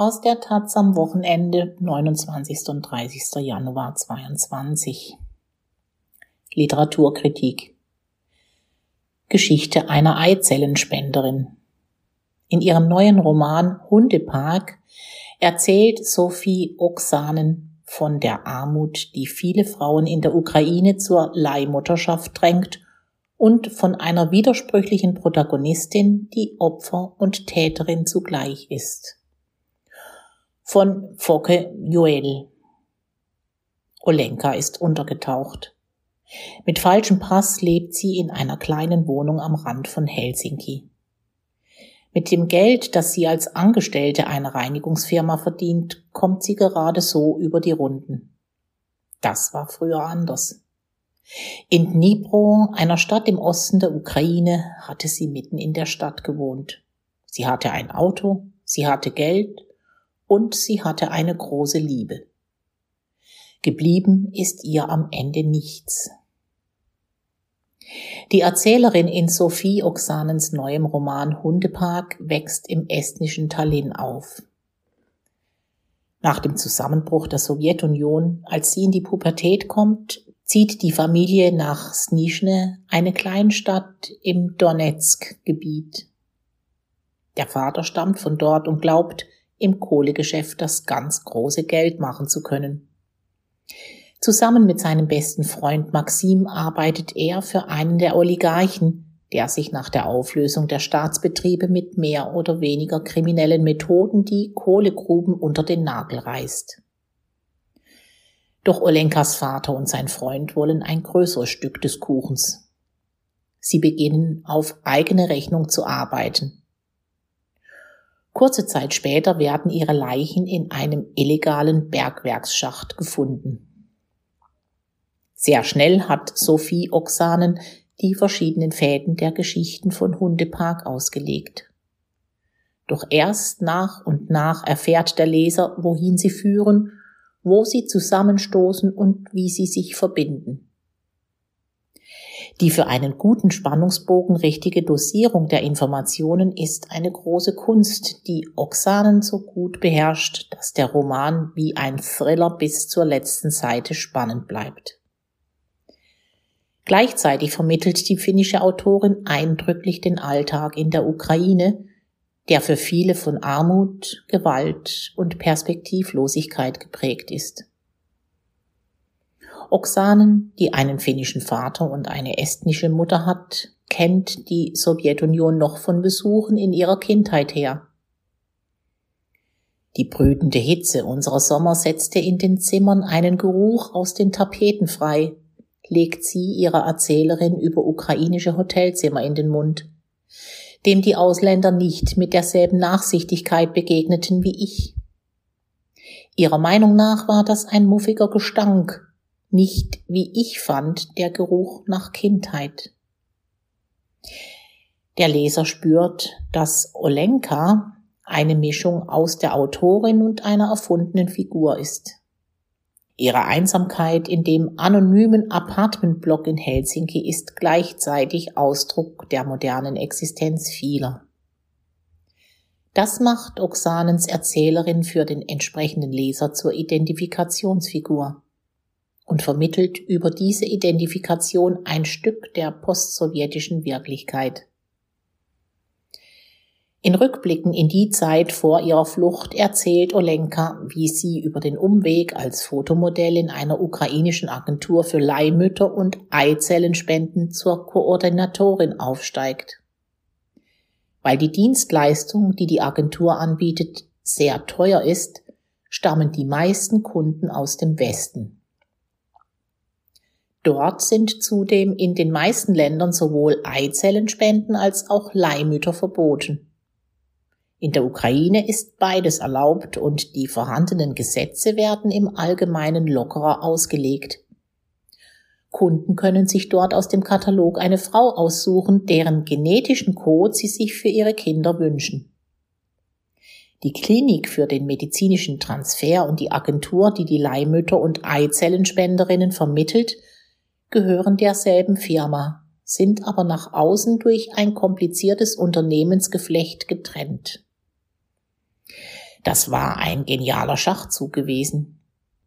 aus der Taz am Wochenende 29. und 30. Januar 22. Literaturkritik Geschichte einer Eizellenspenderin. In ihrem neuen Roman Hundepark erzählt Sophie Oksanen von der Armut, die viele Frauen in der Ukraine zur Leihmutterschaft drängt und von einer widersprüchlichen Protagonistin, die Opfer und Täterin zugleich ist von Focke Joel. Olenka ist untergetaucht. Mit falschem Pass lebt sie in einer kleinen Wohnung am Rand von Helsinki. Mit dem Geld, das sie als Angestellte einer Reinigungsfirma verdient, kommt sie gerade so über die Runden. Das war früher anders. In Dnipro, einer Stadt im Osten der Ukraine, hatte sie mitten in der Stadt gewohnt. Sie hatte ein Auto, sie hatte Geld und sie hatte eine große Liebe. Geblieben ist ihr am Ende nichts. Die Erzählerin in Sophie Oksanens neuem Roman Hundepark wächst im estnischen Tallinn auf. Nach dem Zusammenbruch der Sowjetunion, als sie in die Pubertät kommt, zieht die Familie nach Snischne, eine Kleinstadt im Donetsk-Gebiet. Der Vater stammt von dort und glaubt, im Kohlegeschäft das ganz große Geld machen zu können. Zusammen mit seinem besten Freund Maxim arbeitet er für einen der Oligarchen, der sich nach der Auflösung der Staatsbetriebe mit mehr oder weniger kriminellen Methoden die Kohlegruben unter den Nagel reißt. Doch Olenkas Vater und sein Freund wollen ein größeres Stück des Kuchens. Sie beginnen auf eigene Rechnung zu arbeiten. Kurze Zeit später werden ihre Leichen in einem illegalen Bergwerksschacht gefunden. Sehr schnell hat Sophie Oksanen die verschiedenen Fäden der Geschichten von Hundepark ausgelegt. Doch erst nach und nach erfährt der Leser, wohin sie führen, wo sie zusammenstoßen und wie sie sich verbinden. Die für einen guten Spannungsbogen richtige Dosierung der Informationen ist eine große Kunst, die Oxanen so gut beherrscht, dass der Roman wie ein Thriller bis zur letzten Seite spannend bleibt. Gleichzeitig vermittelt die finnische Autorin eindrücklich den Alltag in der Ukraine, der für viele von Armut, Gewalt und Perspektivlosigkeit geprägt ist. Oksanen, die einen finnischen Vater und eine estnische Mutter hat, kennt die Sowjetunion noch von Besuchen in ihrer Kindheit her. Die brütende Hitze unserer Sommer setzte in den Zimmern einen Geruch aus den Tapeten frei, legt sie ihrer Erzählerin über ukrainische Hotelzimmer in den Mund, dem die Ausländer nicht mit derselben Nachsichtigkeit begegneten wie ich. Ihrer Meinung nach war das ein muffiger Gestank, nicht, wie ich fand, der Geruch nach Kindheit. Der Leser spürt, dass Olenka eine Mischung aus der Autorin und einer erfundenen Figur ist. Ihre Einsamkeit in dem anonymen Apartmentblock in Helsinki ist gleichzeitig Ausdruck der modernen Existenz vieler. Das macht Oksanens Erzählerin für den entsprechenden Leser zur Identifikationsfigur und vermittelt über diese Identifikation ein Stück der postsowjetischen Wirklichkeit. In Rückblicken in die Zeit vor ihrer Flucht erzählt Olenka, wie sie über den Umweg als Fotomodell in einer ukrainischen Agentur für Leihmütter und Eizellenspenden zur Koordinatorin aufsteigt. Weil die Dienstleistung, die die Agentur anbietet, sehr teuer ist, stammen die meisten Kunden aus dem Westen. Dort sind zudem in den meisten Ländern sowohl Eizellenspenden als auch Leihmütter verboten. In der Ukraine ist beides erlaubt und die vorhandenen Gesetze werden im Allgemeinen lockerer ausgelegt. Kunden können sich dort aus dem Katalog eine Frau aussuchen, deren genetischen Code sie sich für ihre Kinder wünschen. Die Klinik für den medizinischen Transfer und die Agentur, die die Leihmütter und Eizellenspenderinnen vermittelt, gehören derselben Firma, sind aber nach außen durch ein kompliziertes Unternehmensgeflecht getrennt. Das war ein genialer Schachzug gewesen.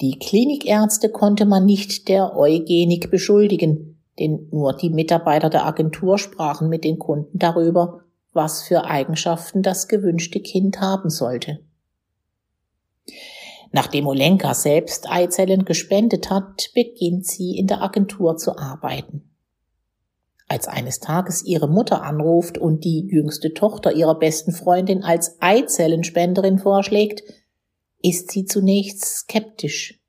Die Klinikärzte konnte man nicht der Eugenik beschuldigen, denn nur die Mitarbeiter der Agentur sprachen mit den Kunden darüber, was für Eigenschaften das gewünschte Kind haben sollte. Nachdem Olenka selbst Eizellen gespendet hat, beginnt sie in der Agentur zu arbeiten. Als eines Tages ihre Mutter anruft und die jüngste Tochter ihrer besten Freundin als Eizellenspenderin vorschlägt, ist sie zunächst skeptisch.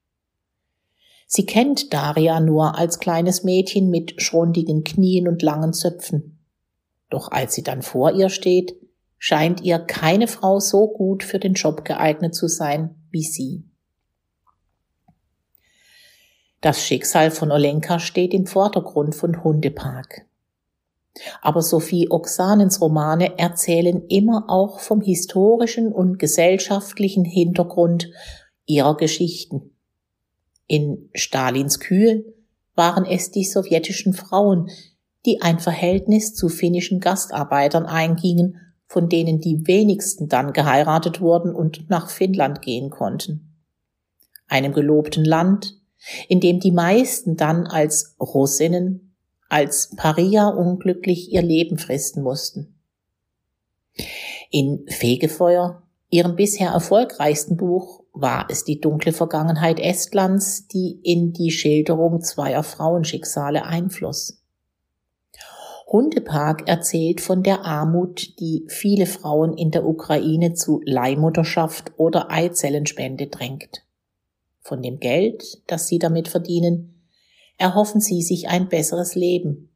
Sie kennt Daria nur als kleines Mädchen mit schrundigen Knien und langen Zöpfen. Doch als sie dann vor ihr steht, scheint ihr keine Frau so gut für den Job geeignet zu sein wie sie. Das Schicksal von Olenka steht im Vordergrund von Hundepark. Aber Sophie Oksanens Romane erzählen immer auch vom historischen und gesellschaftlichen Hintergrund ihrer Geschichten. In Stalins Kühe waren es die sowjetischen Frauen, die ein Verhältnis zu finnischen Gastarbeitern eingingen, von denen die wenigsten dann geheiratet wurden und nach Finnland gehen konnten. Einem gelobten Land, in dem die meisten dann als Russinnen als Paria unglücklich ihr Leben fristen mussten. In Fegefeuer, ihrem bisher erfolgreichsten Buch, war es die dunkle Vergangenheit Estlands, die in die Schilderung zweier Frauenschicksale einfloss. Hundepark erzählt von der Armut, die viele Frauen in der Ukraine zu Leihmutterschaft oder Eizellenspende drängt. Von dem Geld, das sie damit verdienen, erhoffen sie sich ein besseres Leben.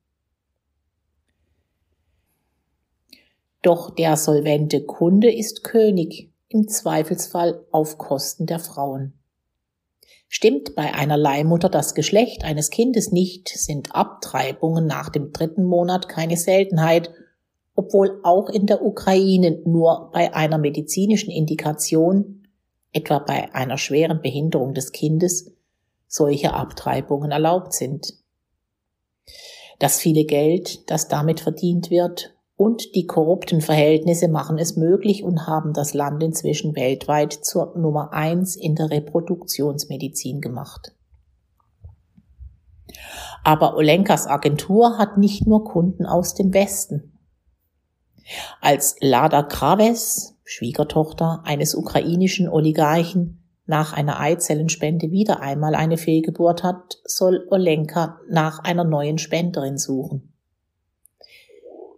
Doch der solvente Kunde ist König, im Zweifelsfall auf Kosten der Frauen. Stimmt bei einer Leihmutter das Geschlecht eines Kindes nicht, sind Abtreibungen nach dem dritten Monat keine Seltenheit, obwohl auch in der Ukraine nur bei einer medizinischen Indikation, etwa bei einer schweren Behinderung des Kindes, solche Abtreibungen erlaubt sind. Das viele Geld, das damit verdient wird, und die korrupten Verhältnisse machen es möglich und haben das Land inzwischen weltweit zur Nummer eins in der Reproduktionsmedizin gemacht. Aber Olenkas Agentur hat nicht nur Kunden aus dem Westen. Als Lada Kraves, Schwiegertochter eines ukrainischen Oligarchen, nach einer Eizellenspende wieder einmal eine Fehlgeburt hat, soll Olenka nach einer neuen Spenderin suchen.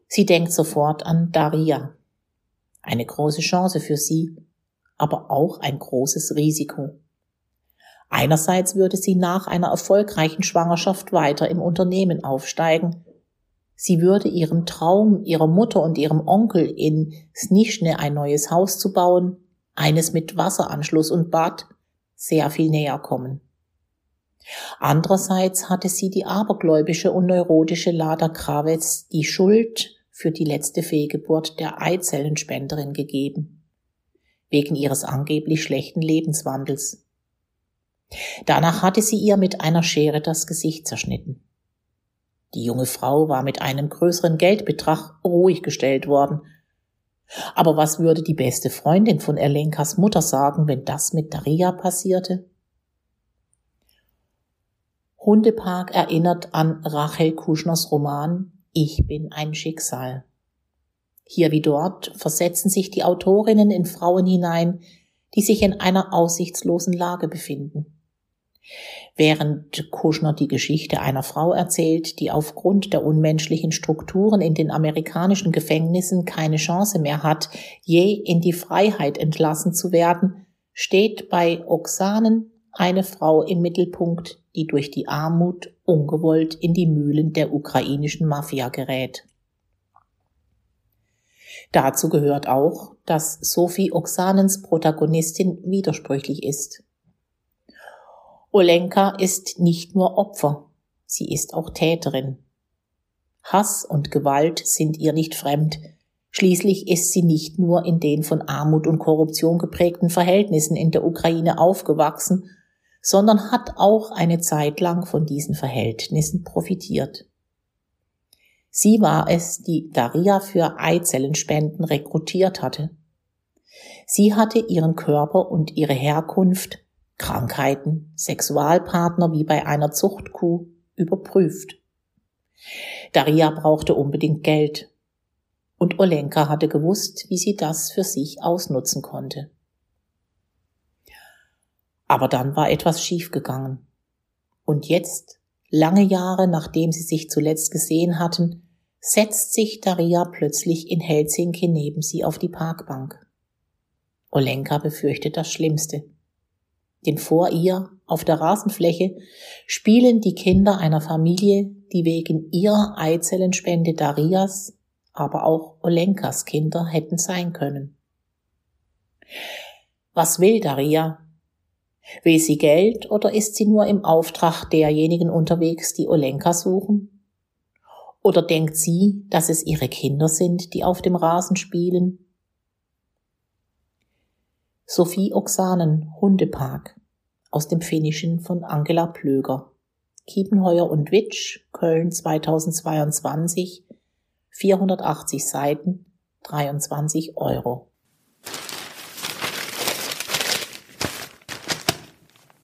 Sie denkt sofort an Daria. Eine große Chance für sie, aber auch ein großes Risiko. Einerseits würde sie nach einer erfolgreichen Schwangerschaft weiter im Unternehmen aufsteigen. Sie würde ihrem Traum ihrer Mutter und ihrem Onkel in Snischne ein neues Haus zu bauen, eines mit Wasseranschluss und Bad, sehr viel näher kommen. Andererseits hatte sie die abergläubische und neurotische Lada Kravitz die Schuld für die letzte Fehlgeburt der Eizellenspenderin gegeben, wegen ihres angeblich schlechten Lebenswandels. Danach hatte sie ihr mit einer Schere das Gesicht zerschnitten. Die junge Frau war mit einem größeren Geldbetrag ruhig gestellt worden aber was würde die beste Freundin von Erlenkas Mutter sagen, wenn das mit Daria passierte? Hundepark erinnert an Rachel Kuschners Roman Ich bin ein Schicksal. Hier wie dort versetzen sich die Autorinnen in Frauen hinein, die sich in einer aussichtslosen Lage befinden. Während Kushner die Geschichte einer Frau erzählt, die aufgrund der unmenschlichen Strukturen in den amerikanischen Gefängnissen keine Chance mehr hat, je in die Freiheit entlassen zu werden, steht bei Oxanen eine Frau im Mittelpunkt, die durch die Armut ungewollt in die Mühlen der ukrainischen Mafia gerät. Dazu gehört auch, dass Sophie Oxanens Protagonistin widersprüchlich ist. Olenka ist nicht nur Opfer, sie ist auch Täterin. Hass und Gewalt sind ihr nicht fremd. Schließlich ist sie nicht nur in den von Armut und Korruption geprägten Verhältnissen in der Ukraine aufgewachsen, sondern hat auch eine Zeit lang von diesen Verhältnissen profitiert. Sie war es, die Daria für Eizellenspenden rekrutiert hatte. Sie hatte ihren Körper und ihre Herkunft, Krankheiten, Sexualpartner wie bei einer Zuchtkuh überprüft. Daria brauchte unbedingt Geld. Und Olenka hatte gewusst, wie sie das für sich ausnutzen konnte. Aber dann war etwas schiefgegangen. Und jetzt, lange Jahre nachdem sie sich zuletzt gesehen hatten, setzt sich Daria plötzlich in Helsinki neben sie auf die Parkbank. Olenka befürchtet das Schlimmste. Denn vor ihr, auf der Rasenfläche, spielen die Kinder einer Familie, die wegen ihrer Eizellenspende Darias, aber auch Olenkas Kinder hätten sein können. Was will Daria? Will sie Geld oder ist sie nur im Auftrag derjenigen unterwegs, die Olenka suchen? Oder denkt sie, dass es ihre Kinder sind, die auf dem Rasen spielen Sophie Oxanen Hundepark aus dem Finnischen von Angela Plöger. Kiepenheuer und Witsch, Köln 2022, 480 Seiten, 23 Euro.